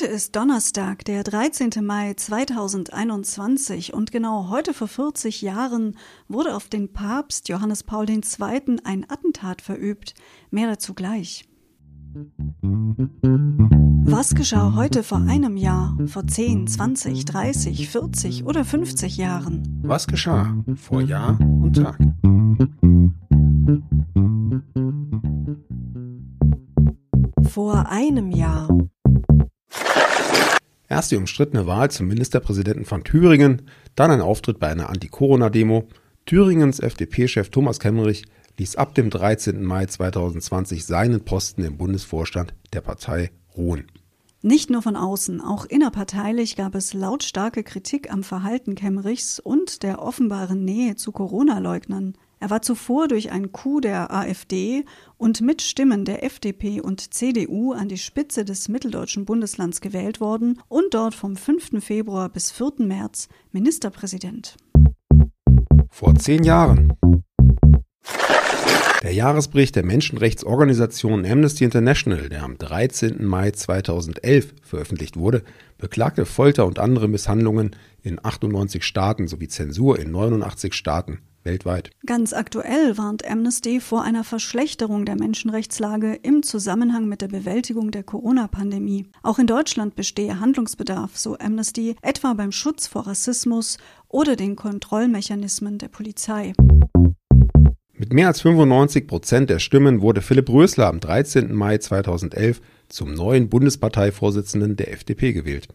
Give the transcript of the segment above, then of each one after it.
Heute ist Donnerstag, der 13. Mai 2021 und genau heute vor 40 Jahren wurde auf den Papst Johannes Paul II. ein Attentat verübt. Mehr dazu gleich. Was geschah heute vor einem Jahr, vor 10, 20, 30, 40 oder 50 Jahren? Was geschah vor Jahr und Tag? Vor einem Jahr. Erst die umstrittene Wahl zum Ministerpräsidenten von Thüringen, dann ein Auftritt bei einer Anti-Corona-Demo. Thüringens FDP-Chef Thomas Kemmerich ließ ab dem 13. Mai 2020 seinen Posten im Bundesvorstand der Partei ruhen. Nicht nur von außen, auch innerparteilich gab es lautstarke Kritik am Verhalten Kemmerichs und der offenbaren Nähe zu Corona-Leugnern. Er war zuvor durch ein Coup der AfD und mit Stimmen der FDP und CDU an die Spitze des mitteldeutschen Bundeslands gewählt worden und dort vom 5. Februar bis 4. März Ministerpräsident. Vor zehn Jahren. Der Jahresbericht der Menschenrechtsorganisation Amnesty International, der am 13. Mai 2011 veröffentlicht wurde, beklagte Folter und andere Misshandlungen in 98 Staaten sowie Zensur in 89 Staaten weltweit. Ganz aktuell warnt Amnesty vor einer Verschlechterung der Menschenrechtslage im Zusammenhang mit der Bewältigung der Corona-Pandemie. Auch in Deutschland bestehe Handlungsbedarf, so Amnesty, etwa beim Schutz vor Rassismus oder den Kontrollmechanismen der Polizei. Mit mehr als 95 Prozent der Stimmen wurde Philipp Rösler am 13. Mai 2011 zum neuen Bundesparteivorsitzenden der FDP gewählt.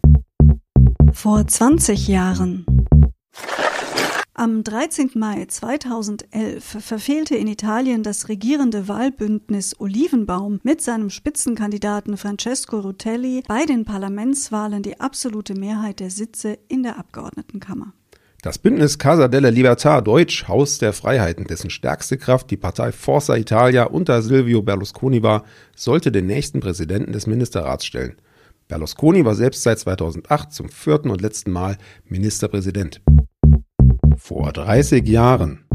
Vor 20 Jahren. Am 13. Mai 2011 verfehlte in Italien das regierende Wahlbündnis Olivenbaum mit seinem Spitzenkandidaten Francesco Rutelli bei den Parlamentswahlen die absolute Mehrheit der Sitze in der Abgeordnetenkammer. Das Bündnis Casa della Libertà, Deutsch Haus der Freiheiten, dessen stärkste Kraft die Partei Forza Italia unter Silvio Berlusconi war, sollte den nächsten Präsidenten des Ministerrats stellen. Berlusconi war selbst seit 2008 zum vierten und letzten Mal Ministerpräsident. Vor 30 Jahren.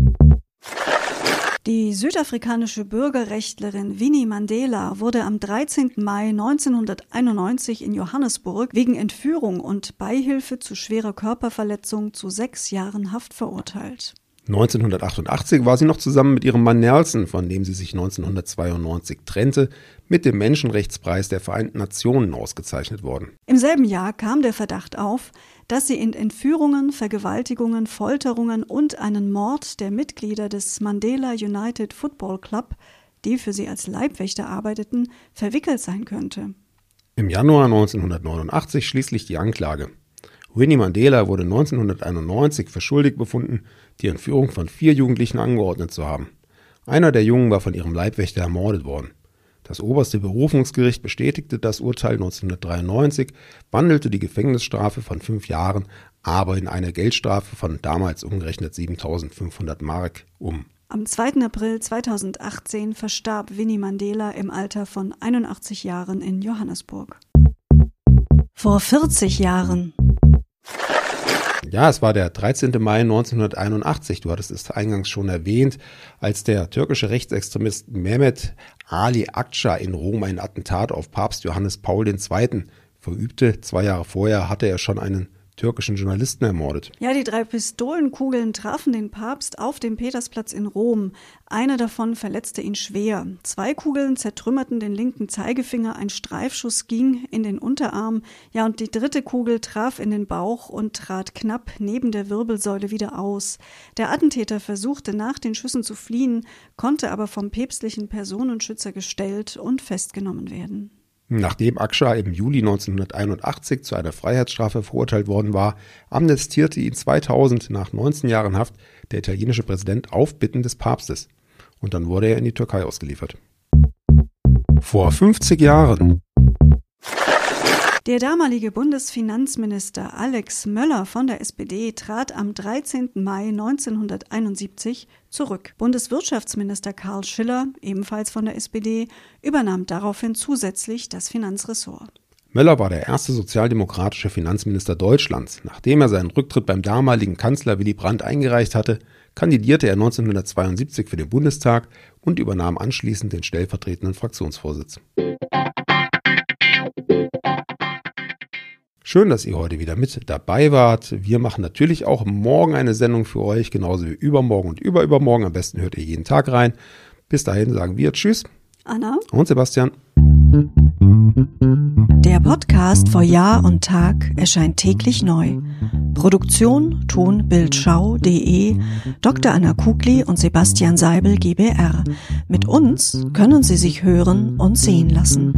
Die südafrikanische Bürgerrechtlerin Winnie Mandela wurde am 13. Mai 1991 in Johannesburg wegen Entführung und Beihilfe zu schwerer Körperverletzung zu sechs Jahren Haft verurteilt. 1988 war sie noch zusammen mit ihrem Mann Nelson, von dem sie sich 1992 trennte, mit dem Menschenrechtspreis der Vereinten Nationen ausgezeichnet worden. Im selben Jahr kam der Verdacht auf, dass sie in Entführungen, Vergewaltigungen, Folterungen und einen Mord der Mitglieder des Mandela United Football Club, die für sie als Leibwächter arbeiteten, verwickelt sein könnte. Im Januar 1989 schließlich die Anklage. Winnie Mandela wurde 1991 für schuldig befunden, die Entführung von vier Jugendlichen angeordnet zu haben. Einer der Jungen war von ihrem Leibwächter ermordet worden. Das oberste Berufungsgericht bestätigte das Urteil 1993, wandelte die Gefängnisstrafe von fünf Jahren aber in eine Geldstrafe von damals umgerechnet 7500 Mark um. Am 2. April 2018 verstarb Winnie Mandela im Alter von 81 Jahren in Johannesburg. Vor 40 Jahren ja, es war der 13. Mai 1981, du hattest es eingangs schon erwähnt, als der türkische Rechtsextremist Mehmet Ali Akça in Rom ein Attentat auf Papst Johannes Paul II. verübte. Zwei Jahre vorher hatte er schon einen türkischen Journalisten ermordet. Ja, die drei Pistolenkugeln trafen den Papst auf dem Petersplatz in Rom. Eine davon verletzte ihn schwer. Zwei Kugeln zertrümmerten den linken Zeigefinger, ein Streifschuss ging in den Unterarm. Ja, und die dritte Kugel traf in den Bauch und trat knapp neben der Wirbelsäule wieder aus. Der Attentäter versuchte nach den Schüssen zu fliehen, konnte aber vom päpstlichen Personenschützer gestellt und festgenommen werden. Nachdem Aksha im Juli 1981 zu einer Freiheitsstrafe verurteilt worden war, amnestierte ihn 2000 nach 19 Jahren Haft der italienische Präsident auf Bitten des Papstes. Und dann wurde er in die Türkei ausgeliefert. Vor 50 Jahren der damalige Bundesfinanzminister Alex Möller von der SPD trat am 13. Mai 1971 zurück. Bundeswirtschaftsminister Karl Schiller, ebenfalls von der SPD, übernahm daraufhin zusätzlich das Finanzressort. Möller war der erste sozialdemokratische Finanzminister Deutschlands. Nachdem er seinen Rücktritt beim damaligen Kanzler Willy Brandt eingereicht hatte, kandidierte er 1972 für den Bundestag und übernahm anschließend den stellvertretenden Fraktionsvorsitz. Schön, dass ihr heute wieder mit dabei wart. Wir machen natürlich auch morgen eine Sendung für euch, genauso wie übermorgen und überübermorgen. Am besten hört ihr jeden Tag rein. Bis dahin sagen wir Tschüss. Anna und Sebastian. Der Podcast vor Jahr und Tag erscheint täglich neu. Produktion tonbildschau.de Dr. Anna Kugli und Sebastian Seibel GBR. Mit uns können Sie sich hören und sehen lassen.